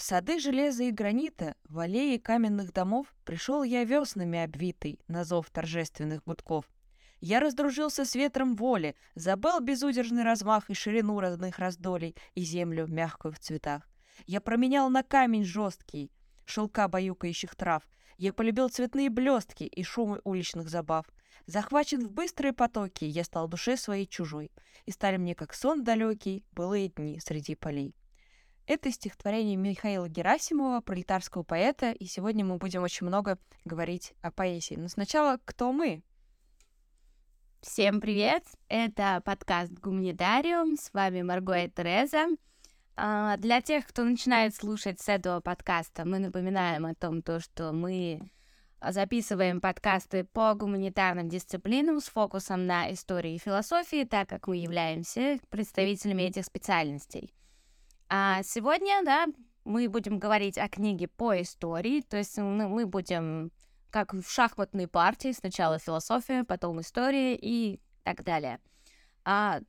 В сады железа и гранита, в аллеи каменных домов Пришел я веснами обвитый на зов торжественных будков. Я раздружился с ветром воли, забыл безудержный размах и ширину родных раздолей и землю мягкую в цветах. Я променял на камень жесткий шелка баюкающих трав. Я полюбил цветные блестки и шумы уличных забав. Захвачен в быстрые потоки, я стал душе своей чужой, и стали мне как сон далекий былые дни среди полей. Это стихотворение Михаила Герасимова, пролетарского поэта, и сегодня мы будем очень много говорить о поэзии. Но сначала, кто мы? Всем привет! Это подкаст «Гуманитариум». С вами Марго и Тереза. А, для тех, кто начинает слушать с этого подкаста, мы напоминаем о том, то, что мы записываем подкасты по гуманитарным дисциплинам с фокусом на истории и философии, так как мы являемся представителями этих специальностей. А сегодня, да, мы будем говорить о книге по истории, то есть мы, мы будем как в шахматной партии, сначала философия, потом история и так далее. А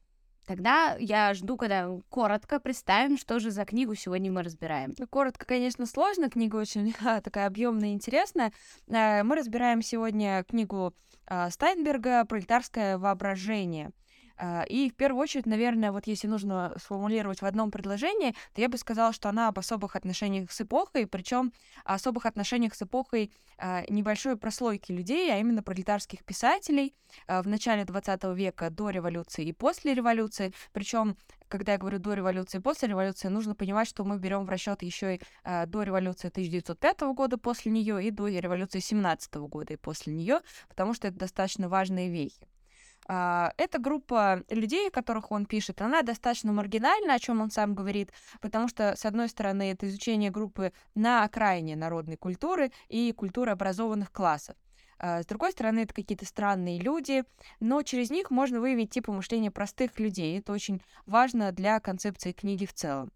Тогда я жду, когда коротко представим, что же за книгу сегодня мы разбираем. Ну, коротко, конечно, сложно, книга очень такая объемная и интересная. Э, мы разбираем сегодня книгу а, Стайнберга «Пролетарское воображение». А, и в первую очередь, наверное, вот если нужно сформулировать в одном предложении, то я бы сказала, что она об особых отношениях с эпохой, причем особых отношениях с эпохой а, небольшой прослойки людей, а именно пролетарских писателей а, в начале 20 века до революции и после революции. Причем когда я говорю до революции и после революции, нужно понимать, что мы берем в расчет еще и до революции 1905 года после нее и до революции 17 года и после нее, потому что это достаточно важные вехи. А, эта группа людей, о которых он пишет, она достаточно маргинальна, о чем он сам говорит, потому что, с одной стороны, это изучение группы на окраине народной культуры и культуры образованных классов. А, с другой стороны, это какие-то странные люди, но через них можно выявить типы мышления простых людей. Это очень важно для концепции книги в целом.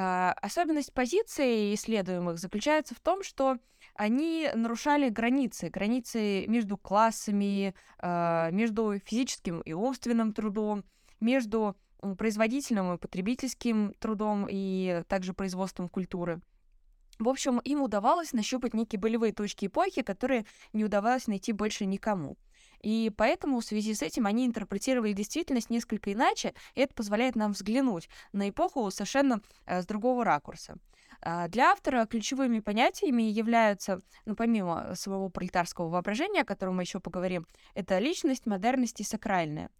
А, особенность позиции исследуемых заключается в том, что они нарушали границы, границы между классами, а, между физическим и умственным трудом, между производительным и потребительским трудом и также производством культуры. В общем, им удавалось нащупать некие болевые точки эпохи, которые не удавалось найти больше никому. И поэтому в связи с этим они интерпретировали действительность несколько иначе, и это позволяет нам взглянуть на эпоху совершенно э, с другого ракурса. А, для автора ключевыми понятиями являются, ну, помимо своего пролетарского воображения, о котором мы еще поговорим, это личность, модерность и сакральная.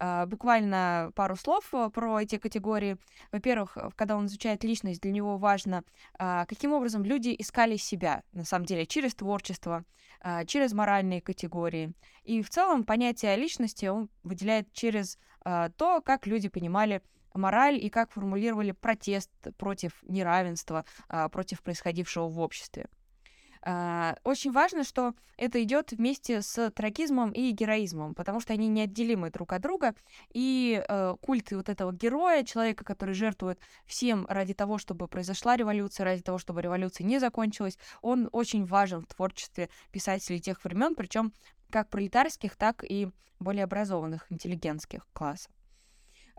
Uh, буквально пару слов э, про эти категории. Во-первых, когда он изучает личность, для него важно, uh, каким образом люди искали себя, на самом деле, через творчество, uh, через моральные категории. И в целом понятие личности он выделяет через то, как люди понимали мораль и как формулировали протест против неравенства, а, против происходившего в обществе. А, очень важно, что это идет вместе с трагизмом и героизмом, потому что они неотделимы друг от друга, и э, культ вот этого героя, человека, который жертвует всем ради того, чтобы произошла революция, ради того, чтобы революция не закончилась, он очень важен в творчестве писателей тех времен, причем как пролетарских, так и более образованных интеллигентских классов.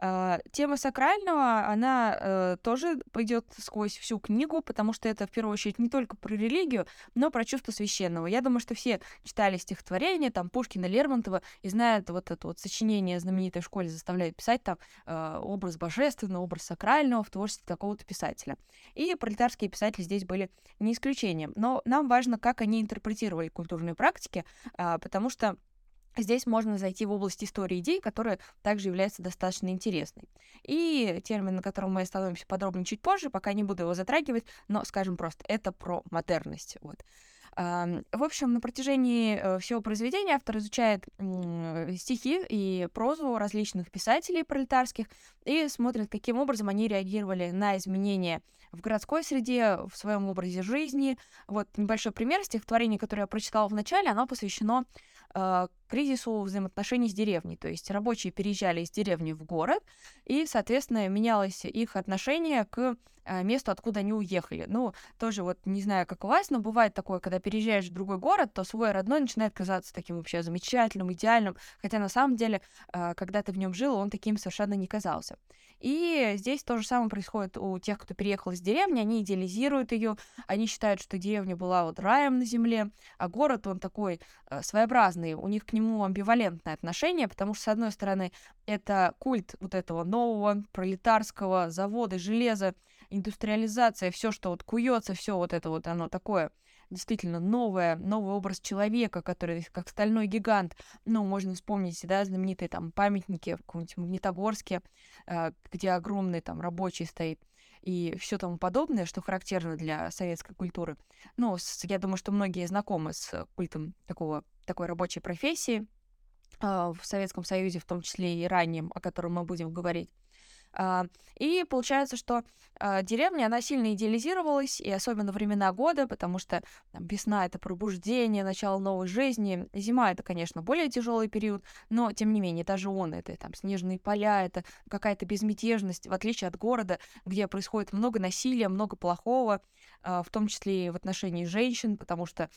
Uh, тема сакрального, она uh, тоже пойдет сквозь всю книгу, потому что это в первую очередь не только про религию, но про чувство священного. Я думаю, что все читали стихотворения, там, Пушкина, Лермонтова, и знают вот это вот сочинение знаменитой школе заставляет писать там uh, образ божественного, образ сакрального в творчестве какого-то писателя. И пролетарские писатели здесь были не исключением. Но нам важно, как они интерпретировали культурные практики, потому что Здесь можно зайти в область истории идей, которая также является достаточно интересной. И термин, на котором мы остановимся подробнее чуть позже, пока не буду его затрагивать, но скажем просто, это про модерность. Вот. В общем, на протяжении э, всего произведения автор изучает стихи и прозу различных писателей пролетарских и смотрит, каким образом они реагировали на изменения в городской среде, в своем образе жизни. Вот небольшой пример стихотворения, которое я прочитала в начале, оно посвящено э, кризису взаимоотношений с деревней. То есть рабочие переезжали из деревни в город, и, соответственно, менялось их отношение к э, месту, откуда они уехали. Ну, тоже вот не знаю, как у вас, но бывает такое, когда переезжаешь в другой город, то свой родной начинает казаться таким вообще замечательным, идеальным, хотя на самом деле, э, когда ты в нем жил, он таким совершенно не казался. И здесь то же самое происходит у тех, кто переехал из деревни, они идеализируют ее, они считают, что деревня была вот раем на земле, а город, он такой э, своеобразный, у них к нему амбивалентное отношение, потому что, с одной стороны, это культ вот этого нового пролетарского завода, железа, индустриализация, все, что вот куется, все вот это вот оно такое действительно новое, новый образ человека, который как стальной гигант. Ну, можно вспомнить, да, знаменитые там памятники в каком-нибудь Магнитогорске, э, где огромный там рабочий стоит и все тому подобное, что характерно для советской культуры. Ну, с, я думаю, что многие знакомы с культом такого, такой рабочей профессии э, в Советском Союзе, в том числе и ранним, о котором мы будем говорить. А, и получается, что а, деревня, она сильно идеализировалась, и особенно времена года, потому что там, весна — это пробуждение, начало новой жизни. Зима — это, конечно, более тяжелый период, но, тем не менее, даже он — это там снежные поля, это какая-то безмятежность, в отличие от города, где происходит много насилия, много плохого, а, в том числе и в отношении женщин, потому что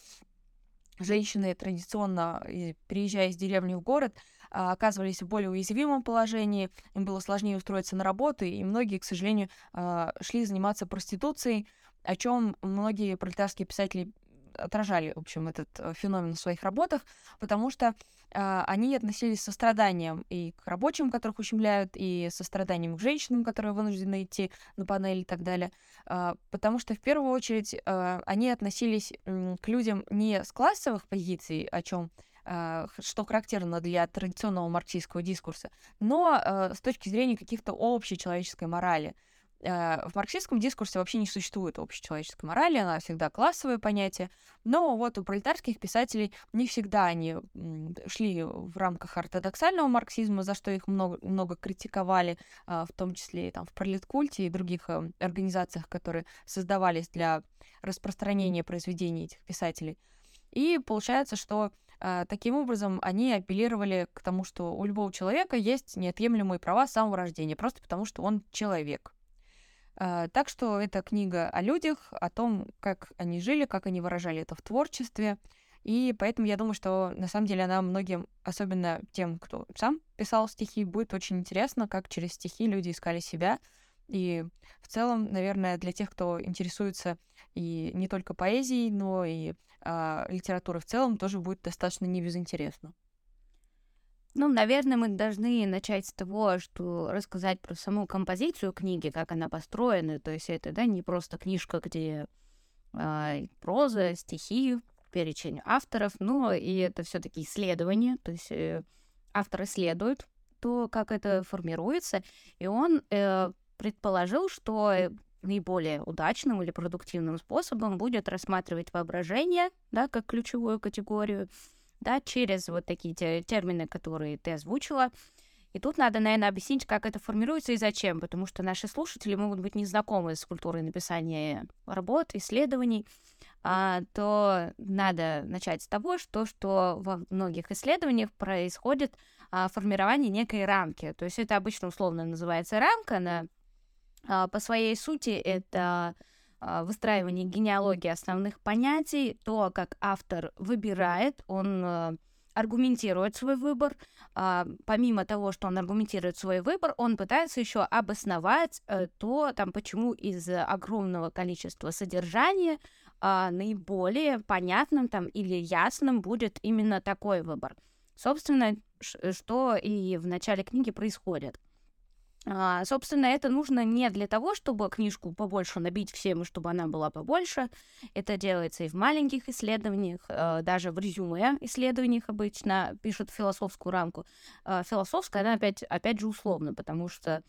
женщины традиционно, приезжая из деревни в город, оказывались в более уязвимом положении, им было сложнее устроиться на работу, и многие, к сожалению, а, шли заниматься проституцией, о чем многие пролетарские писатели отражали, в общем, этот э, феномен в своих работах, потому что э, они относились со страданием и к рабочим, которых ущемляют, и со страданием к женщинам, которые вынуждены идти на панель и так далее, э, потому что в первую очередь э, они относились э, к людям не с классовых позиций, о чем что характерно для традиционного марксистского дискурса, но э, с точки зрения каких-то общей человеческой морали. Э, в марксистском дискурсе вообще не существует общечеловеческой морали, она всегда классовое понятие, но вот у пролетарских писателей не всегда они шли в рамках ортодоксального марксизма, за что их много, много критиковали, а, в том числе и там в пролеткульте и других организациях, которые создавались для распространения произведений этих писателей. И получается, что таким образом они апеллировали к тому, что у любого человека есть неотъемлемые права с самого рождения, просто потому что он человек. А, так что это книга о людях, о том, как они жили, как они выражали это в творчестве. И поэтому я думаю, что на самом деле она многим, особенно тем, кто сам писал стихи, будет очень интересно, как через стихи люди искали себя. И в целом, наверное, для тех, кто интересуется и не только поэзией, но и э, литературой в целом, тоже будет достаточно небезынтересно. Ну, наверное, мы должны начать с того, что рассказать про саму композицию книги, как она построена. То есть это, да, не просто книжка, где э, проза, стихи, перечень авторов, но и это все таки исследование. То есть э, автор исследует то, как это формируется, и он э, предположил, что наиболее удачным или продуктивным способом будет рассматривать воображение, да, как ключевую категорию, да, через вот такие те, термины, которые ты озвучила. И тут надо, наверное, объяснить, как это формируется и зачем, потому что наши слушатели могут быть незнакомы с культурой написания работ, исследований, а, то надо начать с того, что, что во многих исследованиях происходит а, формирование некой рамки. То есть это обычно условно называется рамка, она по своей сути это а, выстраивании генеалогии основных понятий, то, как автор выбирает, он э, аргументирует свой выбор. А, помимо того, что он аргументирует свой выбор, он пытается еще обосновать э, то, там, почему из огромного количества содержания а, наиболее понятным там, или ясным будет именно такой выбор. Собственно, что и в начале книги происходит. А, собственно, это нужно не для того, чтобы книжку побольше набить всем, и чтобы она была побольше. Это делается и в маленьких исследованиях, э, даже в резюме исследованиях обычно пишут философскую рамку. Э, философская, она опять, опять же условно, потому что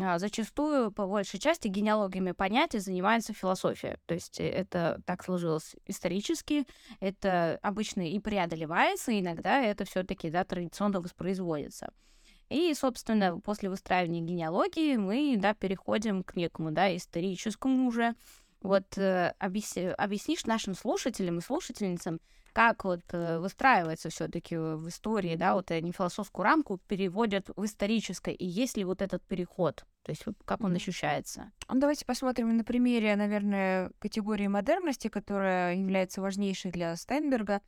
а, зачастую, по большей части, генеалогиями понятий занимается философия. То есть это так сложилось исторически, это обычно и преодолевается, иногда это все таки да, традиционно воспроизводится. И, собственно, после выстраивания генеалогии мы, да, переходим к некому, да, историческому уже. Вот э, объясни, объяснишь нашим слушателям и слушательницам, как вот э, выстраивается все таки в истории, да, вот они философскую рамку переводят в историческое, и есть ли вот этот переход, то есть как он ощущается? Ну, давайте посмотрим на примере, наверное, категории модерности, которая является важнейшей для Стайнберга.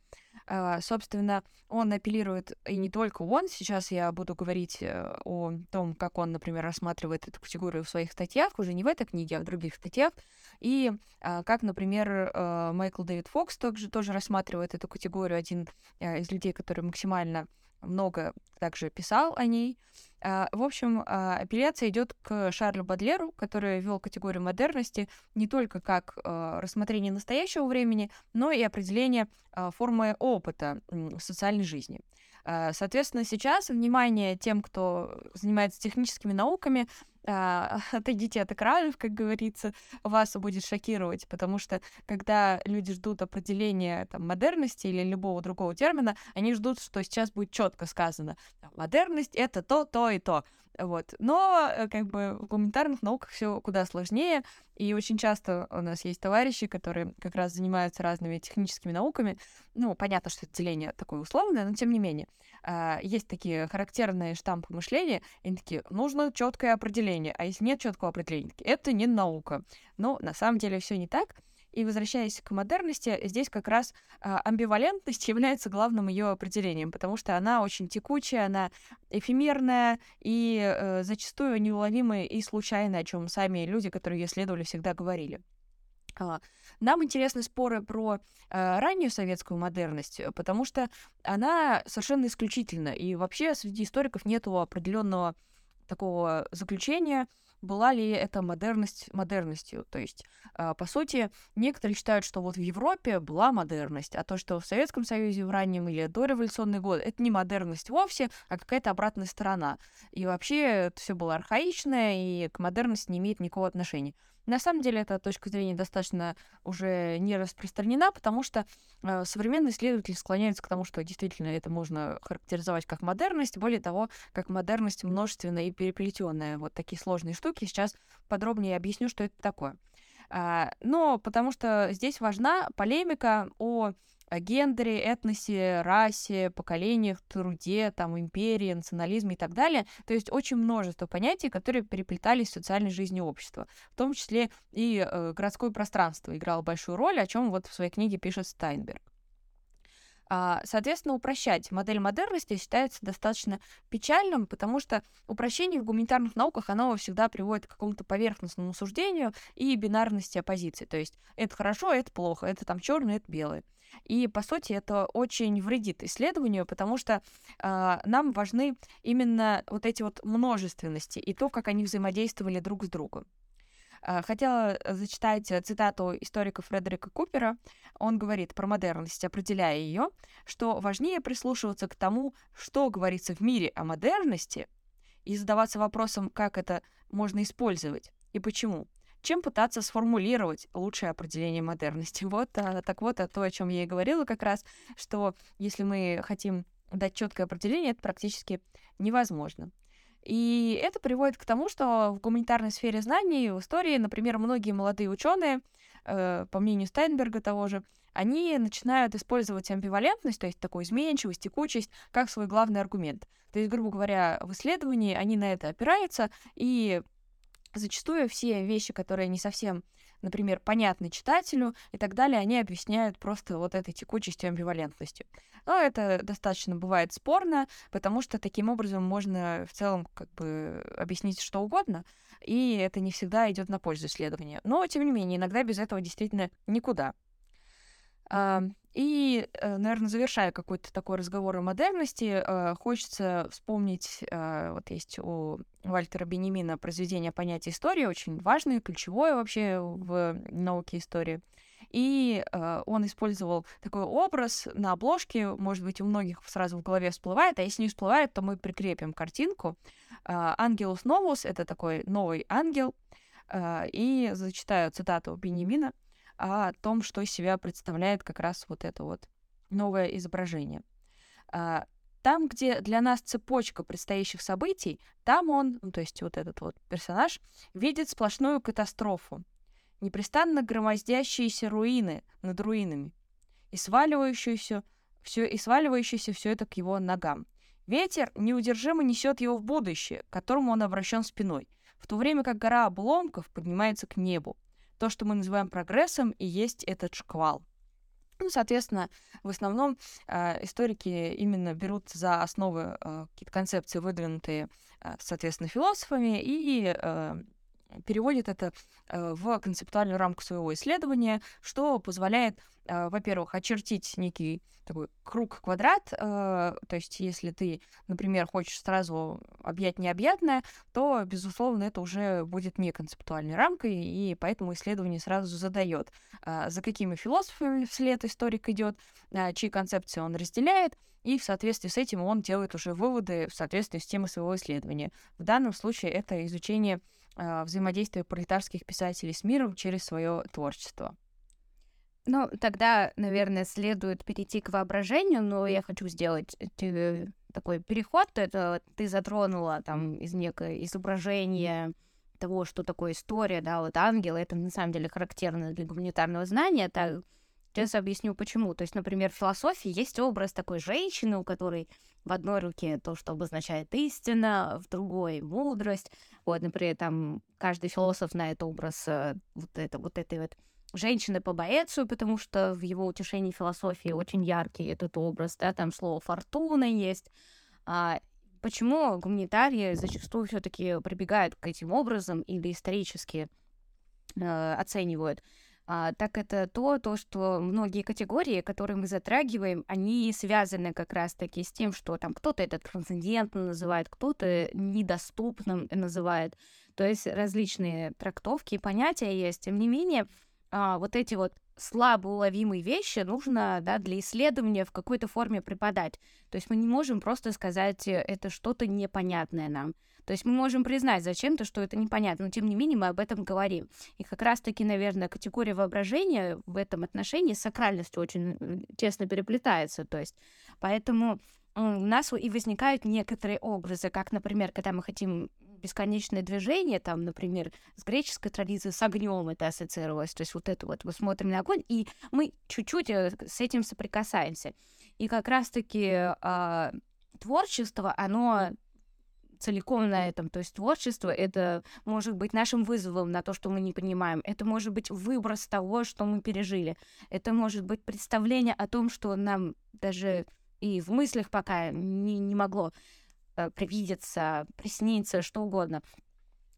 А, собственно, он апеллирует, и не только он, сейчас я буду говорить э, о том, как он, например, рассматривает эту категорию в своих статьях, уже не в этой книге, а в других статьях, и а, как, например, э, Майкл Дэвид Фокс также тоже рассматривает эту категорию, один э, из людей, который максимально много также писал о ней. А, в общем, а, апелляция идет к Шарлю Бадлеру, который ввел категорию модерности не только как а, рассмотрение настоящего времени, но и определение формы опыта социальной жизни. Соответственно, сейчас внимание тем, кто занимается техническими науками, а, отойдите от экранов, как говорится, вас будет шокировать, потому что когда люди ждут определения там, модерности или любого другого термина, они ждут, что сейчас будет четко сказано, модерность это то, то и то. Вот. Но э, как бы в гуманитарных науках все куда сложнее, и очень часто у нас есть товарищи, которые как раз занимаются разными техническими науками. Ну, понятно, что это деление такое условное, но тем не менее. А, есть такие характерные штампы мышления, и они такие, нужно четкое определение, а если нет четкого определения, это не наука. Но на самом деле все не так. И возвращаясь к модерности, здесь как раз а, амбивалентность является главным ее определением, потому что она очень текучая, она эфемерная и э, зачастую неуловимая и случайная, о чем сами люди, которые ее исследовали, всегда говорили. А, нам интересны споры про э, раннюю советскую модерность, потому что она совершенно исключительна, и вообще среди историков нет определенного такого заключения, была ли эта модерность модерностью. То есть, э, по сути, некоторые считают, что вот в Европе была модерность, а то, что в Советском Союзе в раннем или дореволюционный год, это не модерность вовсе, а какая-то обратная сторона. И вообще это все было архаичное, и к модерности не имеет никакого отношения. На самом деле эта точка зрения достаточно уже не распространена, потому что э, современные исследователи склоняются к тому, что действительно это можно характеризовать как модерность, более того, как модерность множественная и переплетенная. Вот такие сложные штуки. Сейчас подробнее объясню, что это такое. А, но потому что здесь важна полемика о о гендере, этносе, расе, поколениях, труде, там, империи, национализме и так далее. То есть очень множество понятий, которые переплетались в социальной жизни общества. В том числе и э, городское пространство играло большую роль, о чем вот в своей книге пишет Стайнберг. А, соответственно, упрощать модель модерности считается достаточно печальным, потому что упрощение в гуманитарных науках, оно всегда приводит к какому-то поверхностному суждению и бинарности оппозиции. То есть это хорошо, это плохо, это там черное, это белое. И, по сути, это очень вредит исследованию, потому что э, нам важны именно вот эти вот множественности и то, как они взаимодействовали друг с другом. Э, хотела зачитать цитату историка Фредерика Купера. Он говорит про модерность, определяя ее, что важнее прислушиваться к тому, что говорится в мире о модерности, и задаваться вопросом, как это можно использовать и почему чем пытаться сформулировать лучшее определение модерности. Вот, а, так вот, а то, о чем я и говорила как раз, что если мы хотим дать четкое определение, это практически невозможно. И это приводит к тому, что в гуманитарной сфере знаний, в истории, например, многие молодые ученые, э, по мнению Стайнберга того же, они начинают использовать амбивалентность, то есть такую изменчивость, текучесть, как свой главный аргумент. То есть, грубо говоря, в исследовании они на это опираются и зачастую все вещи, которые не совсем, например, понятны читателю и так далее, они объясняют просто вот этой текучестью, амбивалентностью. Но это достаточно бывает спорно, потому что таким образом можно в целом как бы объяснить что угодно, и это не всегда идет на пользу исследования. Но, тем не менее, иногда без этого действительно никуда. И, э, наверное, завершая какой-то такой разговор о модерности, э, хочется вспомнить, э, вот есть у Вальтера Бенемина произведение понятия истории, очень важное, ключевое вообще в науке истории. И он использовал такой образ на обложке, может быть, у многих сразу в голове всплывает, а если не всплывает, то мы прикрепим картинку. Ангелус новус — это такой новый ангел, и зачитаю цитату Бенемина — о том, что из себя представляет как раз вот это вот новое изображение. А, там, где для нас цепочка предстоящих событий, там он, ну, то есть вот этот вот персонаж, видит сплошную катастрофу, непрестанно громоздящиеся руины над руинами и сваливающуюся все и сваливающееся все это к его ногам. Ветер неудержимо несет его в будущее, к которому он обращен спиной, в то время как гора обломков поднимается к небу. То, что мы называем прогрессом, и есть этот шквал. Ну, соответственно, в основном э, историки именно берут за основы э, какие-то концепции, выдвинутые, э, соответственно, философами, и э, переводит это э, в концептуальную рамку своего исследования, что позволяет, э, во-первых, очертить некий такой круг-квадрат, э, то есть если ты, например, хочешь сразу объять необъятное, то, безусловно, это уже будет не концептуальной рамкой, и поэтому исследование сразу задает, за какими философами вслед историк идет, чьи концепции он разделяет, и в соответствии с этим он делает уже выводы в соответствии с темой своего исследования. В данном случае это изучение э, взаимодействия пролетарских писателей с миром через свое творчество. Ну, тогда, наверное, следует перейти к воображению, но я хочу сделать такой переход. Это ты затронула там из некое изображение того, что такое история, да, вот ангел, это на самом деле характерно для гуманитарного знания. Так, Сейчас объясню почему. То есть, например, в философии есть образ такой женщины, у которой в одной руке то, что обозначает истина, в другой мудрость. Вот, например, там каждый философ знает образ э, вот, это, вот этой вот женщины по Боэцию, потому что в его утешении философии очень яркий этот образ, да, там слово «фортуна» есть. А, почему гуманитарии зачастую все таки прибегают к этим образам или исторически э, оценивают? А, так это то, то, что многие категории, которые мы затрагиваем, они связаны как раз-таки с тем, что там кто-то это трансцендентно называет, кто-то недоступным называет. То есть различные трактовки и понятия есть. Тем не менее, а, вот эти вот слабо уловимые вещи нужно да, для исследования в какой-то форме преподать. То есть мы не можем просто сказать, э, это что-то непонятное нам. То есть мы можем признать зачем-то, что это непонятно, но тем не менее мы об этом говорим. И как раз-таки, наверное, категория воображения в этом отношении с сакральностью очень э, тесно переплетается. То есть поэтому у нас и возникают некоторые образы, как, например, когда мы хотим бесконечное движение, там, например, с греческой традиции с огнем это ассоциировалось, то есть вот это вот мы смотрим на огонь, и мы чуть-чуть э, с этим соприкасаемся. И как раз-таки а, творчество, оно целиком на этом. То есть творчество — это может быть нашим вызовом на то, что мы не понимаем. Это может быть выброс того, что мы пережили. Это может быть представление о том, что нам даже и в мыслях пока не, не могло э, привидеться, присниться, что угодно.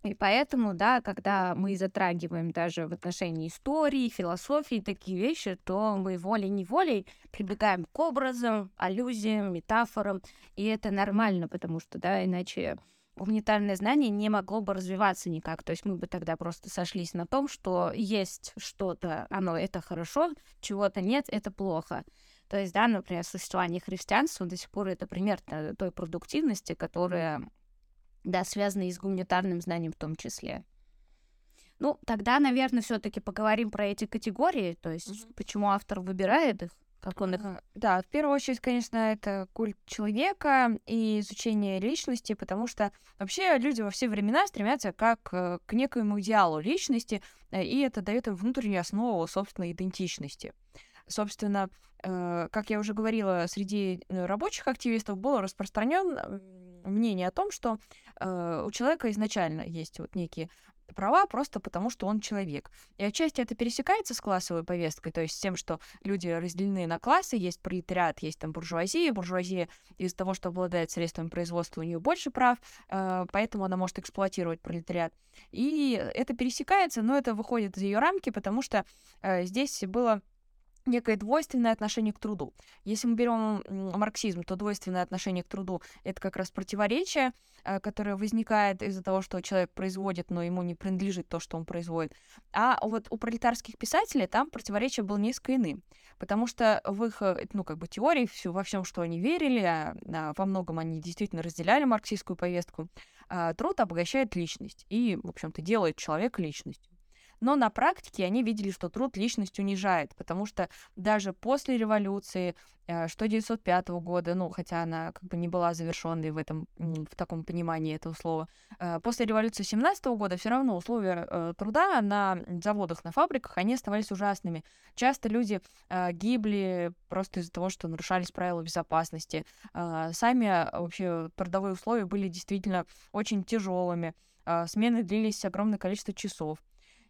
И поэтому, да, когда мы затрагиваем даже в отношении истории, философии такие вещи, то мы волей-неволей прибегаем к образам, аллюзиям, метафорам, и это нормально, потому что, да, иначе гуманитарное знание не могло бы развиваться никак. То есть мы бы тогда просто сошлись на том, что есть что-то, оно это хорошо, чего-то нет, это плохо. То есть, да, например, существование христианства до сих пор это пример той продуктивности, которая да, связанные с гуманитарным знанием в том числе. Ну, тогда, наверное, все-таки поговорим про эти категории, то есть mm-hmm. почему автор выбирает их, как он их... Да, в первую очередь, конечно, это культ человека и изучение личности, потому что вообще люди во все времена стремятся как э, к некоему идеалу личности, э, и это дает им внутреннюю основу собственной идентичности. Собственно, э, как я уже говорила, среди рабочих активистов был распространен мнение о том, что э, у человека изначально есть вот некие права просто потому, что он человек. И отчасти это пересекается с классовой повесткой, то есть с тем, что люди разделены на классы, есть пролетариат, есть там буржуазия, буржуазия из-за того, что обладает средствами производства, у нее больше прав, э, поэтому она может эксплуатировать пролетариат. И это пересекается, но это выходит из ее рамки, потому что э, здесь было некое двойственное отношение к труду. Если мы берем марксизм, то двойственное отношение к труду — это как раз противоречие, э, которое возникает из-за того, что человек производит, но ему не принадлежит то, что он производит. А вот у пролетарских писателей там противоречие было несколько иным, потому что в их, э, ну, как бы теории, во всем, что они верили, а, а, во многом они действительно разделяли марксистскую повестку, а, труд обогащает личность и, в общем-то, делает человека личностью. Но на практике они видели, что труд личность унижает, потому что даже после революции, э, что 905 года, ну, хотя она как бы не была завершенной в этом, в таком понимании этого слова, э, после революции 17 года все равно условия э, труда на заводах, на фабриках, они оставались ужасными. Часто люди гибли просто из-за того, что нарушались правила безопасности. Сами вообще трудовые условия были действительно очень тяжелыми. Смены длились огромное количество часов.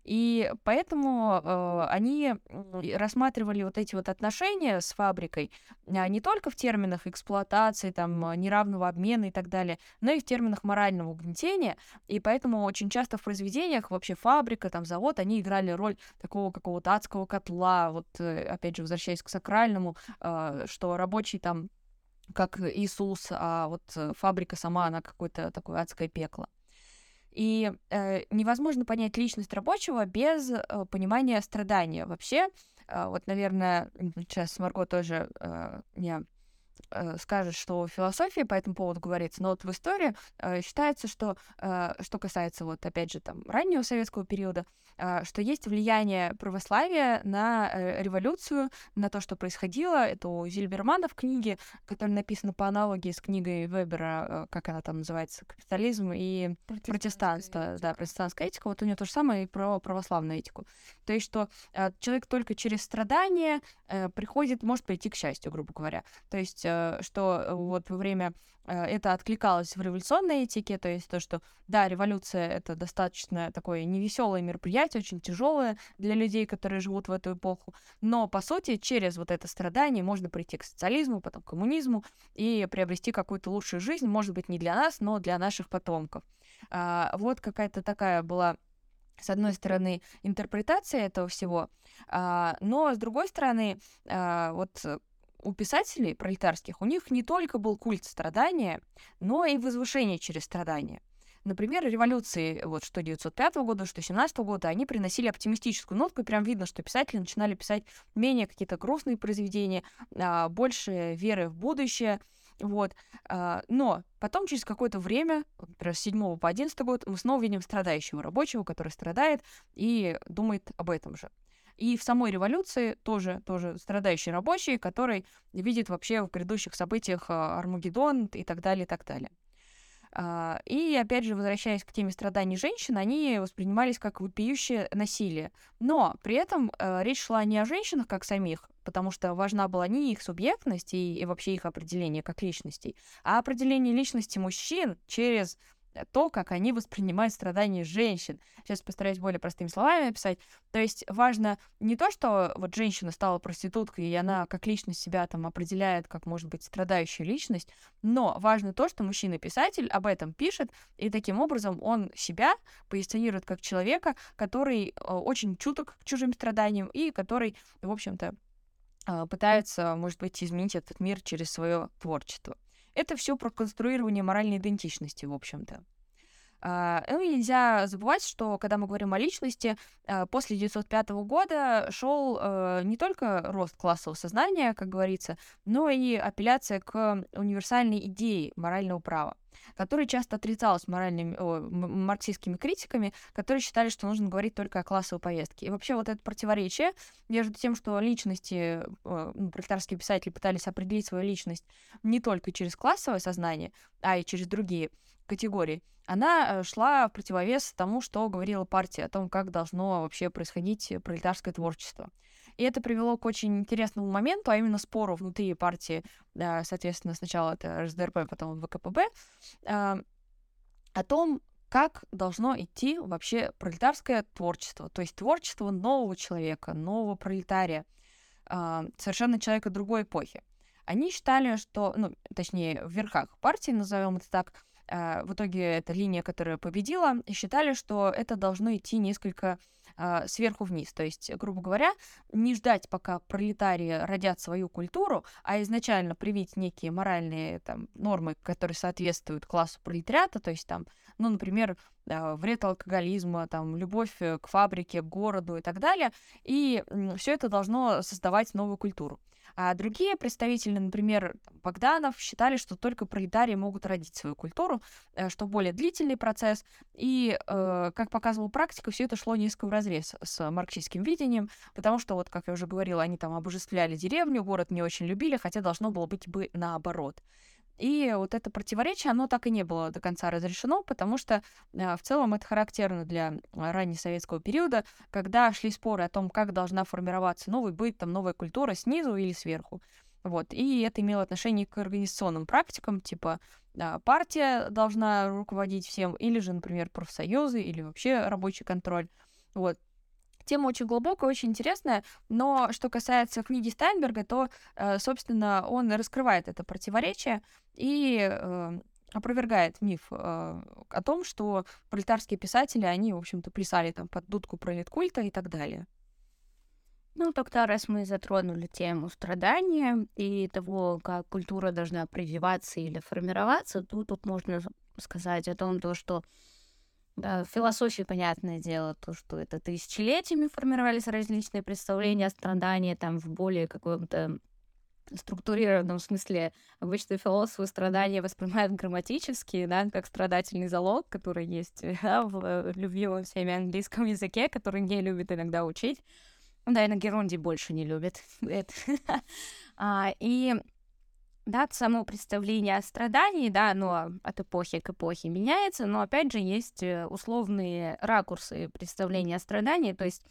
И поэтому э, они рассматривали вот эти вот отношения с фабрикой э, не только в терминах эксплуатации, там, неравного обмена и так далее, но и в терминах морального угнетения. И поэтому очень часто в произведениях вообще фабрика, там, завод, они играли роль такого какого-то адского котла, вот, э, опять же, возвращаясь к сакральному, э, что рабочий там как Иисус, а вот э, фабрика сама, она какое-то такое адское пекло. И э, невозможно понять личность рабочего без э, понимания страдания. Вообще, э, вот, наверное, сейчас Марго тоже э, э, скажет, что в философии по этому поводу говорится, но вот в истории э, считается, что, э, что касается вот опять же там раннего советского периода, э, что есть влияние православия на э, революцию, на то, что происходило. Это у Зильбермана в книге, которая написана по аналогии с книгой Вебера, э, как она там называется, «Капитализм и протестанство», да, протестантская этика. Вот у нее то же самое и про православную этику. То есть, что э, человек только через страдания э, приходит, может прийти к счастью, грубо говоря. То есть Э, что э, вот во время э, это откликалось в революционной этике, то есть то, что да, революция это достаточно такое невеселое мероприятие, очень тяжелое для людей, которые живут в эту эпоху, но по сути через вот это страдание можно прийти к социализму, потом к коммунизму и приобрести какую-то лучшую жизнь, может быть не для нас, но для наших потомков. А, вот какая-то такая была с одной стороны, интерпретация этого всего, а, но с другой стороны, а, вот у писателей пролетарских у них не только был культ страдания, но и возвышение через страдания. Например, революции вот, что 905 года, что 17 года, они приносили оптимистическую нотку, и прям видно, что писатели начинали писать менее какие-то грустные произведения, а, больше веры в будущее, вот. А, но потом, через какое-то время, например, с 7 по 11 год, мы снова видим страдающего рабочего, который страдает и думает об этом же. И в самой революции тоже, тоже страдающий рабочий, который видит вообще в грядущих событиях а, Армагеддон и так далее, и так далее. А, и опять же, возвращаясь к теме страданий женщин, они воспринимались как вопиющее насилие. Но при этом э, речь шла не о женщинах как самих, потому что важна была не их субъектность и, вообще их определение как личностей, а определение личности мужчин через то, как они воспринимают страдания женщин. Сейчас постараюсь более простыми словами описать. То есть важно не то, что вот женщина стала проституткой, и она как личность себя там определяет, как может быть страдающая личность, но важно то, что мужчина-писатель об этом пишет, и таким образом он себя позиционирует как человека, который э, очень чуток к чужим страданиям и который, в общем-то, э, пытается, может быть, изменить этот мир через свое творчество. Это все про конструирование моральной идентичности, в общем-то. Uh, ну и нельзя забывать, что когда мы говорим о личности, uh, после 1905 года шел uh, не только рост классового сознания, как говорится, но и апелляция к универсальной идее морального права которая часто отрицалась моральными, о, марксистскими критиками, которые считали, что нужно говорить только о классовой повестке. И вообще вот это противоречие между тем, что личности, ну, пролетарские писатели пытались определить свою личность не только через классовое сознание, а и через другие категории, она э, шла в противовес тому, что говорила партия о том, как должно вообще происходить пролетарское творчество. И это привело к очень интересному моменту, а именно спору внутри партии, соответственно, сначала это РСДРП, потом ВКПБ, а, о том, как должно идти вообще пролетарское творчество, то есть творчество нового человека, нового пролетария, а, совершенно человека другой эпохи. Они считали, что, ну, точнее, в верхах партии, назовем это так, в итоге это линия, которая победила, и считали, что это должно идти несколько э, сверху вниз. То есть, грубо говоря, не ждать, пока пролетарии родят свою культуру, а изначально привить некие моральные там, нормы, которые соответствуют классу пролетариата, то есть там, ну, например, э, вред алкоголизма, там, любовь э, к фабрике, к городу и так далее. И все это должно создавать новую культуру. А другие представители, например, Богданов, считали, что только пролетарии могут родить свою культуру, э, что более длительный процесс. И, э, как показывала практика, все это шло несколько в разрез с марксистским видением, потому что, вот, как я уже говорила, они там обожествляли деревню, город не очень любили, хотя должно было быть бы наоборот. И вот это противоречие, оно так и не было до конца разрешено, потому что э, в целом это характерно для раннесоветского периода, когда шли споры о том, как должна формироваться новый быт, там, новая культура снизу или сверху. Вот. И это имело отношение к организационным практикам, типа да, партия должна руководить всем, или же, например, профсоюзы, или вообще рабочий контроль. Вот. Тема очень глубокая, очень интересная, но что касается книги Стайнберга, то, э, собственно, он раскрывает это противоречие и э, опровергает миф э, о том, что пролетарские писатели, они, в общем-то, плясали там под дудку пролеткульта и так далее. Ну, тогда, раз мы затронули тему страдания и того, как культура должна прививаться или формироваться, то тут можно сказать о том, то, что да, в философии, понятное дело, то, что это тысячелетиями формировались различные представления о страдании, там, в более каком-то структурированном смысле. Обычно философы страдания воспринимают грамматически, да, как страдательный залог, который есть да, в любимом всеми английском языке, который не любит иногда учить. Да, и на Геронде больше не любит. а, и да, само представление о страдании, да, оно от эпохи к эпохе меняется, но опять же есть э, условные ракурсы представления о страдании, то есть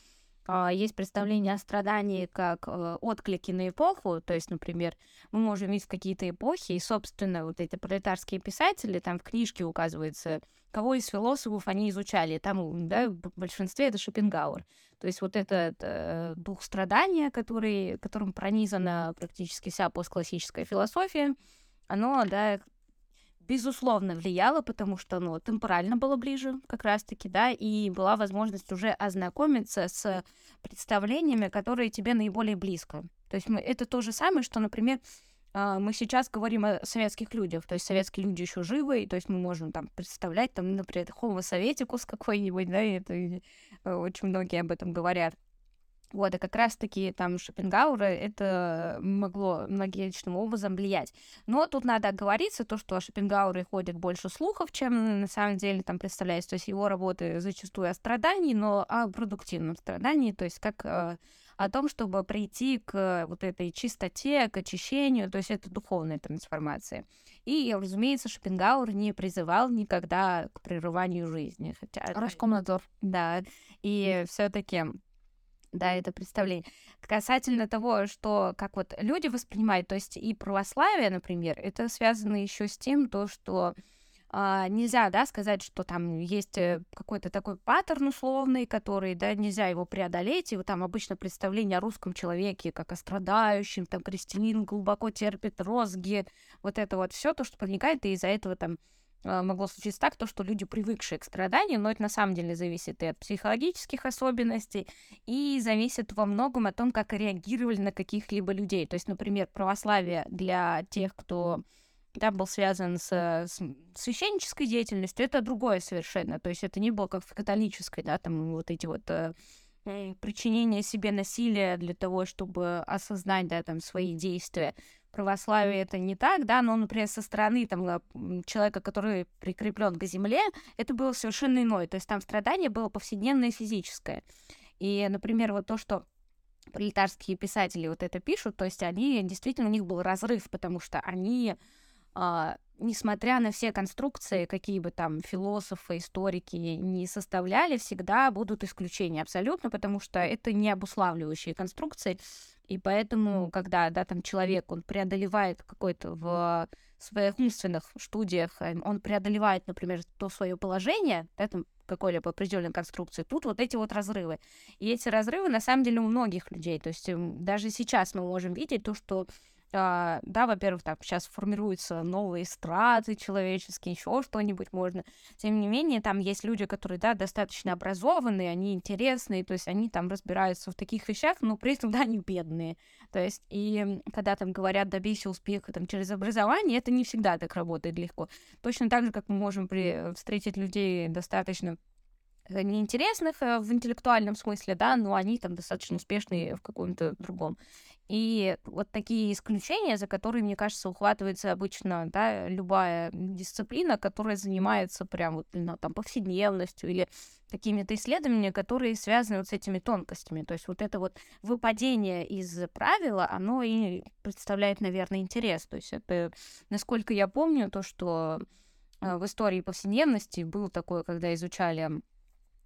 а, есть представление о страдании как э, отклики на эпоху, то есть, например, мы можем видеть какие-то эпохи, и, собственно, вот эти пролетарские писатели, там в книжке указывается, кого из философов они изучали, там, да, в большинстве это Шопенгауэр. То есть вот этот э, дух страдания, который, которым пронизана практически вся постклассическая философия, оно, да, безусловно, влияло, потому что, ну, темпорально было ближе как раз-таки, да, и была возможность уже ознакомиться с представлениями, которые тебе наиболее близко. То есть мы, это то же самое, что, например, мы сейчас говорим о советских людях, то есть советские люди еще живы, то есть мы можем там представлять, там, например, Homo советикус какой-нибудь, да, и это э, очень многие об этом говорят. Вот, и как раз-таки там Шопенгауэра это могло многоличным образом влиять. Но тут надо оговориться, то, что о Шопенгауэре ходит больше слухов, чем на самом деле там представляется. То есть его работы зачастую о страдании, но о продуктивном страдании, то есть как э, о том, чтобы прийти к вот этой чистоте, к очищению, то есть это духовная трансформация. И, разумеется, Шопенгауэр не призывал никогда к прерыванию жизни. Хотя... Роскомнадзор. Да, и все таки да, это представление. Касательно того, что как вот люди воспринимают, то есть и православие, например, это связано еще с тем, то, что а, нельзя, да, сказать, что там есть э, какой-то такой паттерн условный, который, да, нельзя его преодолеть, и вот там обычно представление о русском человеке как о страдающем, там, крестьянин глубоко терпит розги, вот это вот все то, что проникает, и из-за этого там а, могло случиться так, то, что люди привыкшие к страданию, но это на самом деле зависит и от психологических особенностей, и зависит во многом о том, как реагировали на каких-либо людей. То есть, например, православие для тех, кто да, был связан с, с священнической деятельностью, это другое совершенно. То есть это не было как в католической, да, там вот эти вот э, причинение себе насилия для того, чтобы осознать, да, там, свои действия православии это не так, да, но, например, со стороны там человека, который прикреплен к земле, это было совершенно иное. То есть там страдание было повседневное физическое. И, например, вот то, что пролетарские писатели вот это пишут, то есть они, действительно, у них был разрыв, потому что они несмотря на все конструкции, какие бы там философы, историки не составляли, всегда будут исключения абсолютно, потому что это не обуславливающие конструкции, и поэтому, когда, да, там человек, он преодолевает какой-то в своих умственных студиях, э, он преодолевает, например, то свое положение, да, там, какой-либо определенной конструкции, тут вот эти вот разрывы. И эти разрывы, на самом деле, у многих людей, то есть эм, даже сейчас мы можем видеть то, что а, да, во-первых, так, сейчас формируются новые страты человеческие, еще что-нибудь можно. Тем не менее, там есть люди, которые, да, достаточно образованные, они интересные, то есть они там разбираются в таких вещах, но при этом, да, они бедные. То есть, и когда там говорят, добейся успеха там через образование, это не всегда так работает легко. Точно так же, как мы можем при... встретить людей достаточно Э, неинтересных э, в интеллектуальном смысле, да, но они там достаточно успешные в каком-то другом. И вот такие исключения, за которые, мне кажется, ухватывается обычно, да, любая дисциплина, которая занимается прям вот ну, там повседневностью или какими-то исследованиями, которые связаны вот с этими тонкостями. То есть вот это вот выпадение из правила, оно и представляет, наверное, интерес. То есть это, насколько я помню, то, что э, в истории повседневности было такое, когда изучали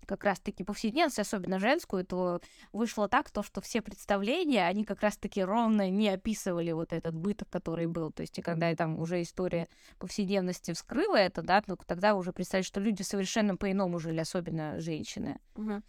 как раз-таки повседневность, особенно женскую, то вышло так, то, что все представления, они как раз-таки ровно не описывали вот этот быт, который был. То есть, и когда там уже история повседневности вскрыла это, да, ну, тогда уже представить, что люди совершенно по-иному жили, особенно женщины. Угу.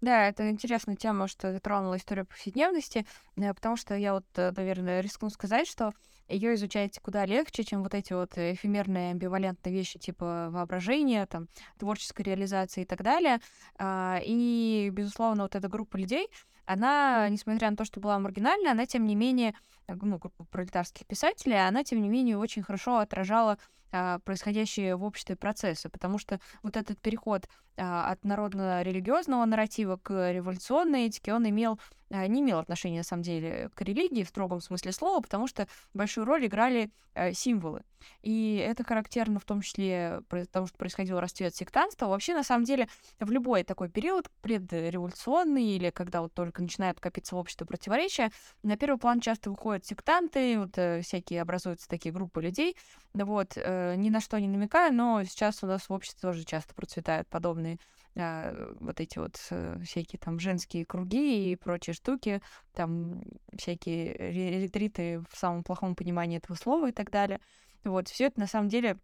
Да, это интересная тема, что затронула историю повседневности, э, потому что я вот, э, наверное, рискну сказать, что ее изучать куда легче, чем вот эти вот эфемерные амбивалентные вещи типа воображения, там, творческой реализации и так далее. А, и, безусловно, вот эта группа людей, она, несмотря на то, что была маргинальна, она, тем не менее, ну, группа пролетарских писателей, она, тем не менее, очень хорошо отражала а, происходящие в обществе процессы, потому что вот этот переход от народно-религиозного нарратива к революционной этике, он имел а, не имел отношения, на самом деле, к религии в строгом смысле слова, потому что большую роль играли э, символы. И это характерно в том числе потому, что происходил расцвет сектанства. Вообще, на самом деле, в любой такой период, предреволюционный или когда вот только начинают копиться в обществе противоречия, на первый план часто выходят сектанты, вот э, всякие образуются такие группы людей. Вот, э, ни на что не намекаю, но сейчас у нас в обществе тоже часто процветают подобные а, вот эти вот э, всякие там женские круги и прочие штуки, там всякие ретриты в самом плохом понимании этого слова и так далее. Вот, все это на самом деле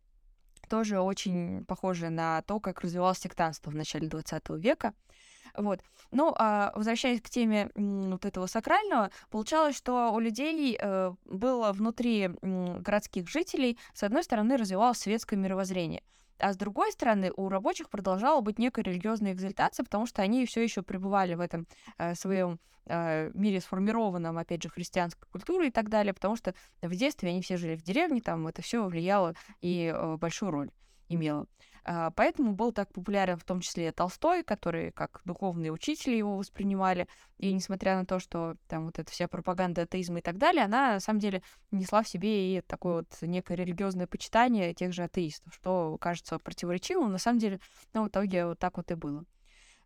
тоже очень похоже на то, как развивалось сектанство в начале 20 века. Вот. Ну, а возвращаясь к теме вот этого сакрального, получалось, что у людей э, было внутри городских жителей, с одной стороны, развивалось светское мировоззрение. А с другой стороны, у рабочих продолжала быть некая религиозная экзальтация, потому что они все еще пребывали в этом э, своем э, мире сформированном, опять же, христианской культурой и так далее, потому что в детстве они все жили в деревне, там это все влияло и э, большую роль имело. А, поэтому был так популярен в том числе Толстой, который как духовные учители его воспринимали. И несмотря на то, что там вот эта вся пропаганда атеизма и так далее, она на самом деле несла в себе и такое вот некое религиозное почитание тех же атеистов, что кажется противоречивым, на самом деле, ну, в итоге вот так вот и было.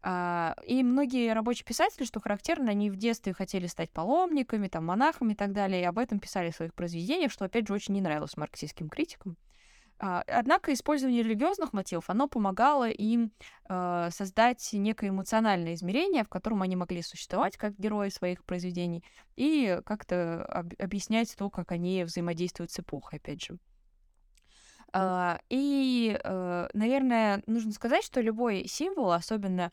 А, и многие рабочие писатели, что характерно, они в детстве хотели стать паломниками, там, монахами и так далее, и об этом писали в своих произведениях, что, опять же, очень не нравилось марксистским критикам. А, однако использование религиозных мотивов, оно помогало им э, создать некое эмоциональное измерение, в котором они могли существовать как герои своих произведений и как-то об- объяснять то, как они взаимодействуют с эпохой, опять же. Uh, и, uh, наверное, нужно сказать, что любой символ, особенно а,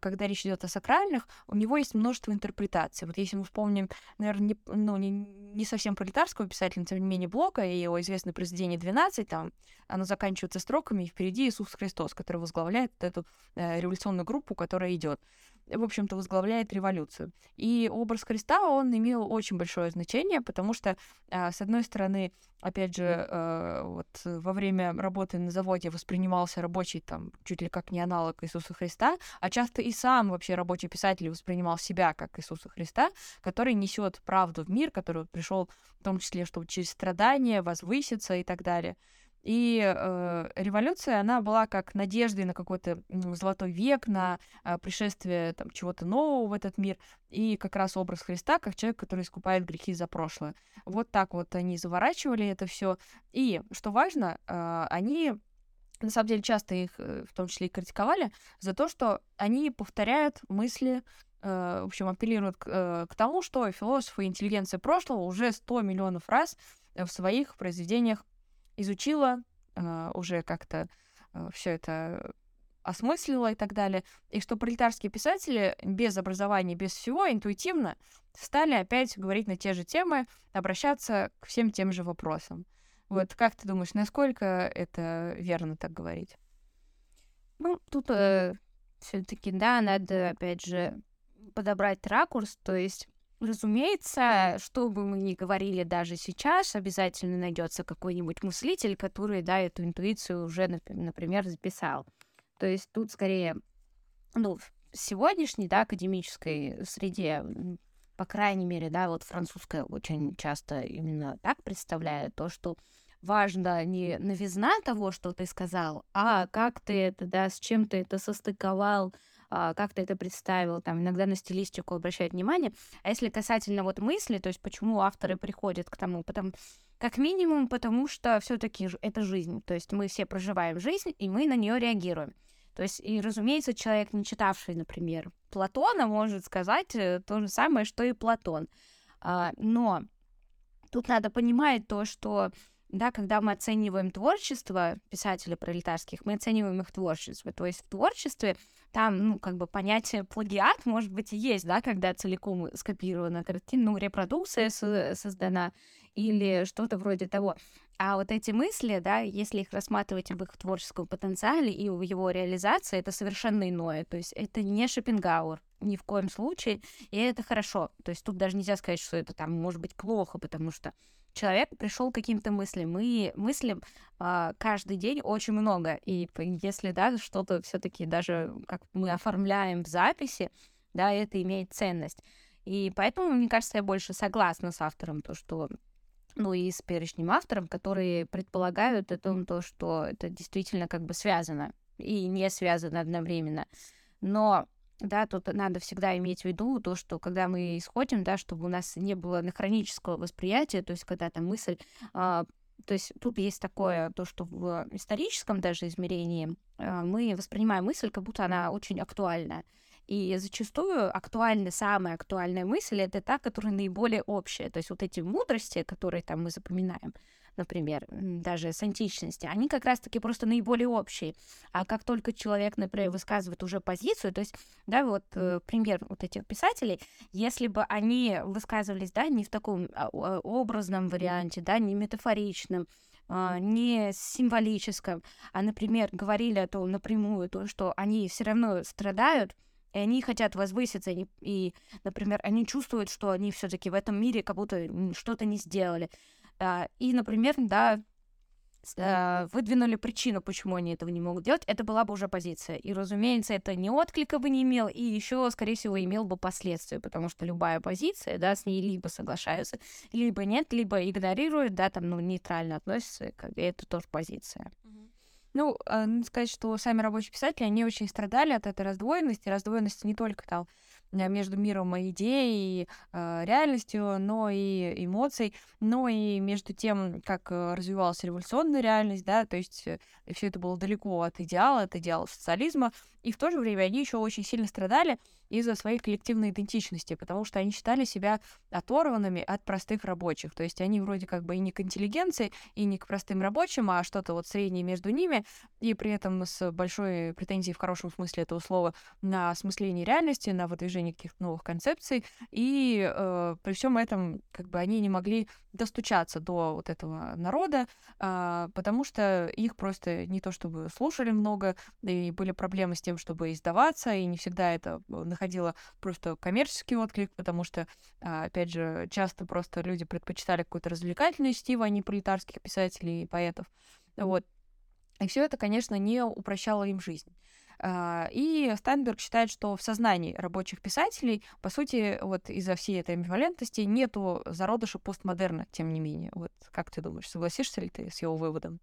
когда речь идет о сакральных, у него есть множество интерпретаций. Вот если мы вспомним, наверное, не, ну, не, не совсем пролетарского писателя, но тем не менее Блока и его известное произведение «12», там оно заканчивается строками, и впереди Иисус Христос, который возглавляет эту э, революционную группу, которая идет в общем-то, возглавляет революцию. И образ Христа, он имел очень большое значение, потому что, а, с одной стороны, опять же, э, вот во время работы на заводе воспринимался рабочий там чуть ли как не аналог Иисуса Христа, а часто и сам вообще рабочий писатель воспринимал себя как Иисуса Христа, который несет правду в мир, который пришел в том числе, чтобы через страдания возвыситься и так далее. И э, революция, она была как надеждой на какой-то золотой век, на э, пришествие там, чего-то нового в этот мир, и как раз образ Христа как человек, который искупает грехи за прошлое. Вот так вот они заворачивали это все. И, что важно, э, они на самом деле часто их, э, в том числе и критиковали, за то, что они повторяют мысли э, в общем, апеллируют к, э, к тому, что философы и интеллигенция прошлого уже 100 миллионов раз в своих произведениях изучила, э, уже как-то э, все это осмыслила и так далее, и что пролетарские писатели без образования, без всего, интуитивно стали опять говорить на те же темы, обращаться к всем тем же вопросам. Вот как ты думаешь, насколько это верно так говорить? Ну, тут э, все-таки, да, надо, опять же, подобрать ракурс, то есть Разумеется, что бы мы ни говорили даже сейчас, обязательно найдется какой-нибудь мыслитель, который, да, эту интуицию уже, например, записал. То есть тут скорее, ну, в сегодняшней, да, академической среде, по крайней мере, да, вот французская очень часто именно так представляет то, что важно не новизна того, что ты сказал, а как ты это, да, с чем ты это состыковал, как ты это представил, там иногда на стилистику обращают внимание. А если касательно вот мысли, то есть почему авторы приходят к тому, потому как минимум, потому что все-таки это жизнь. То есть мы все проживаем жизнь, и мы на нее реагируем. То есть, и, разумеется, человек, не читавший, например, Платона, может сказать э, то же самое, что и Платон. А, но тут надо понимать то, что да, когда мы оцениваем творчество писателей пролетарских, мы оцениваем их творчество. То есть в творчестве там, ну, как бы понятие плагиат, может быть, и есть, да, когда целиком скопирована картина, ну, репродукция создана или что-то вроде того. А вот эти мысли, да, если их рассматривать в их творческом потенциале и в его реализации, это совершенно иное. То есть это не Шопенгауэр ни в коем случае, и это хорошо. То есть тут даже нельзя сказать, что это там может быть плохо, потому что человек пришел к каким-то мыслям. Мы мыслим а, каждый день очень много. И если да, что-то все-таки даже как мы оформляем в записи, да, это имеет ценность. И поэтому, мне кажется, я больше согласна с автором, то, что ну и с перечнем авторов, которые предполагают о том, то, что это действительно как бы связано и не связано одновременно. Но да, тут надо всегда иметь в виду то, что когда мы исходим, да, чтобы у нас не было анахронического восприятия, то есть когда там мысль а, то есть тут есть такое, то, что в историческом даже измерении а, мы воспринимаем мысль, как будто она очень актуальна. И зачастую актуальная, самая актуальная мысль — это та, которая наиболее общая. То есть вот эти мудрости, которые там мы запоминаем, например, даже с античности, они как раз-таки просто наиболее общие. А как только человек, например, высказывает уже позицию, то есть, да, вот э, пример вот этих писателей, если бы они высказывались, да, не в таком а, образном варианте, да, не метафоричном, а, не символическом, а, например, говорили о том напрямую, то, что они все равно страдают, и они хотят возвыситься, и, и например, они чувствуют, что они все-таки в этом мире как будто что-то не сделали. А, и, например, да, а, выдвинули причину, почему они этого не могут делать, это была бы уже позиция. И, разумеется, это не отклика бы не имел, и еще, скорее всего, имел бы последствия, потому что любая позиция, да, с ней либо соглашаются, либо нет, либо игнорируют, да, там, ну, нейтрально относятся, и это тоже позиция. Ну, э, надо сказать, что сами рабочие писатели, они очень страдали от этой раздвоенности. Раздвоенности не только там Э, между миром идей и э, реальностью, но и эмоций, но и между тем, как э, развивалась революционная реальность, да, то есть э, все это было далеко от идеала, от идеала социализма, и в то же время они еще очень сильно страдали из-за своей коллективной идентичности, потому что они считали себя оторванными от простых рабочих. То есть они вроде как бы и не к интеллигенции, и не к простым рабочим, а что-то вот среднее между ними, и при этом с большой претензией в хорошем смысле этого слова на осмысление реальности, на выдвижение каких-то новых концепций. И э, при всем этом как бы они не могли достучаться до вот этого народа, э, потому что их просто не то чтобы слушали много, и были проблемы с тем, чтобы издаваться, и не всегда это э, находило просто коммерческий отклик, потому что, а, опять же, часто просто люди предпочитали какую-то развлекательную стиву, а не пролетарских писателей и поэтов. Вот. И все это, конечно, не упрощало им жизнь. А, и Стайнберг считает, что в сознании рабочих писателей, по сути, вот из-за всей этой амбивалентности нету зародыша постмодерна, тем не менее. Вот как ты думаешь, согласишься ли ты с его выводом?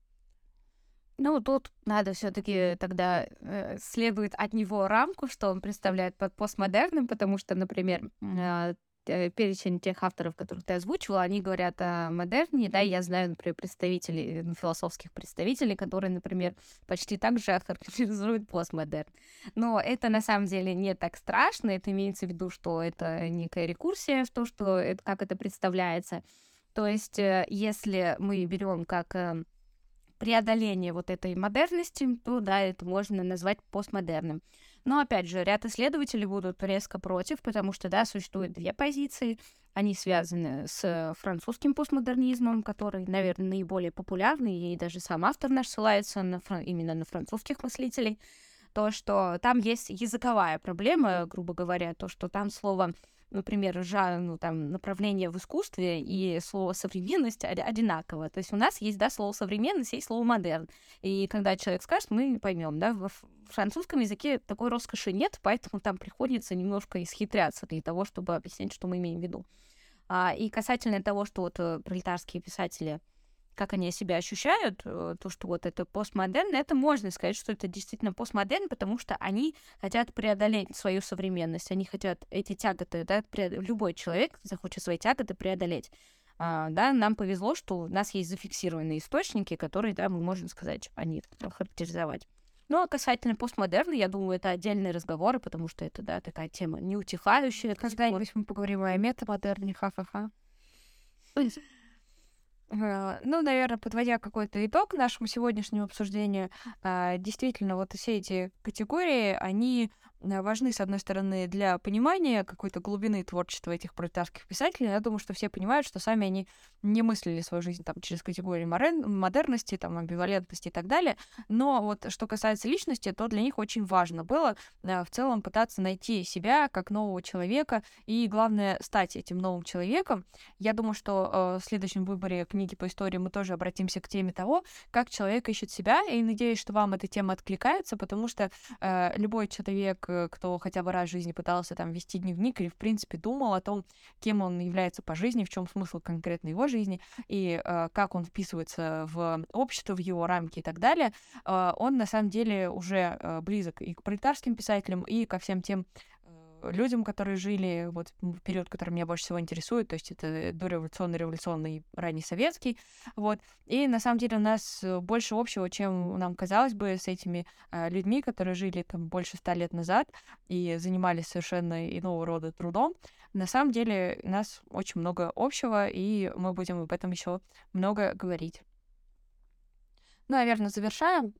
Ну, тут надо все-таки тогда э, следует от него рамку, что он представляет под постмодерным, потому что, например, э, перечень тех авторов, которых ты озвучивала, они говорят о модерне, да, я знаю, например, представителей, ну, философских представителей, которые, например, почти так же характеризуют постмодерн. Но это на самом деле не так страшно, это имеется в виду, что это некая рекурсия в то, что это, как это представляется. То есть, э, если мы берем как э, преодоление вот этой модерности, то да, это можно назвать постмодерным. Но опять же, ряд исследователей будут резко против, потому что, да, существует две позиции. Они связаны с французским постмодернизмом, который, наверное, наиболее популярный, и даже сам автор наш ссылается на, именно на французских мыслителей. То, что там есть языковая проблема, грубо говоря, то, что там слово например, жанр, ну, там, направление в искусстве и слово современность одинаково. То есть у нас есть, да, слово современность, есть слово модерн. И когда человек скажет, мы поймем, да, в французском языке такой роскоши нет, поэтому там приходится немножко исхитряться для того, чтобы объяснить, что мы имеем в виду. А, и касательно того, что вот э, пролетарские писатели как они себя ощущают, э, то, что вот это постмодерн, это можно сказать, что это действительно постмодерн, потому что они хотят преодолеть свою современность, они хотят эти тяготы, да, любой человек захочет свои тяготы преодолеть. А, да, нам повезло, что у нас есть зафиксированные источники, которые, да, мы можем сказать о них, характеризовать. Ну, а касательно постмодерна, я думаю, это отдельные разговоры, потому что это, да, такая тема неутихающая. Когда-нибудь мы поговорим о метамодерне, ха-ха-ха. Э, ну, наверное, подводя какой-то итог нашему сегодняшнему обсуждению, а, действительно, вот все эти категории, они важны, с одной стороны, для понимания какой-то глубины творчества этих пролетарских писателей. Я думаю, что все понимают, что сами они не мыслили свою жизнь там через категории модерности, там, амбивалентности и так далее. Но вот что касается личности, то для них очень важно было э, в целом пытаться найти себя как нового человека и, главное, стать этим новым человеком. Я думаю, что э, в следующем выборе книги по истории мы тоже обратимся к теме того, как человек ищет себя, и надеюсь, что вам эта тема откликается, потому что э, любой человек кто хотя бы раз в жизни пытался там вести дневник или, в принципе, думал о том, кем он является по жизни, в чем смысл конкретно его жизни и э, как он вписывается в общество, в его рамки и так далее, э, он на самом деле уже э, близок и к пролетарским писателям, и ко всем тем людям, которые жили вот в период, который меня больше всего интересует, то есть это дореволюционный, революционный, ранний советский, вот. И на самом деле у нас э, больше общего, чем нам казалось бы с этими э, людьми, которые жили там больше ста лет назад и занимались совершенно иного рода трудом. На самом деле у нас очень много общего, и мы будем об этом еще много говорить. Ну, наверное, завершаем.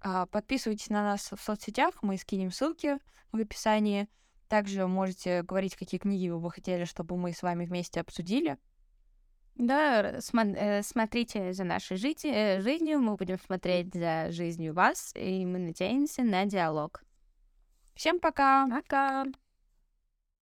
А, подписывайтесь на нас в соцсетях, мы скинем ссылки в описании. Также можете говорить, какие книги вы бы хотели, чтобы мы с вами вместе обсудили. Да, смо- э, смотрите за нашей жи- э, жизнью, мы будем смотреть за жизнью вас, и мы надеемся на диалог. Всем пока! Пока!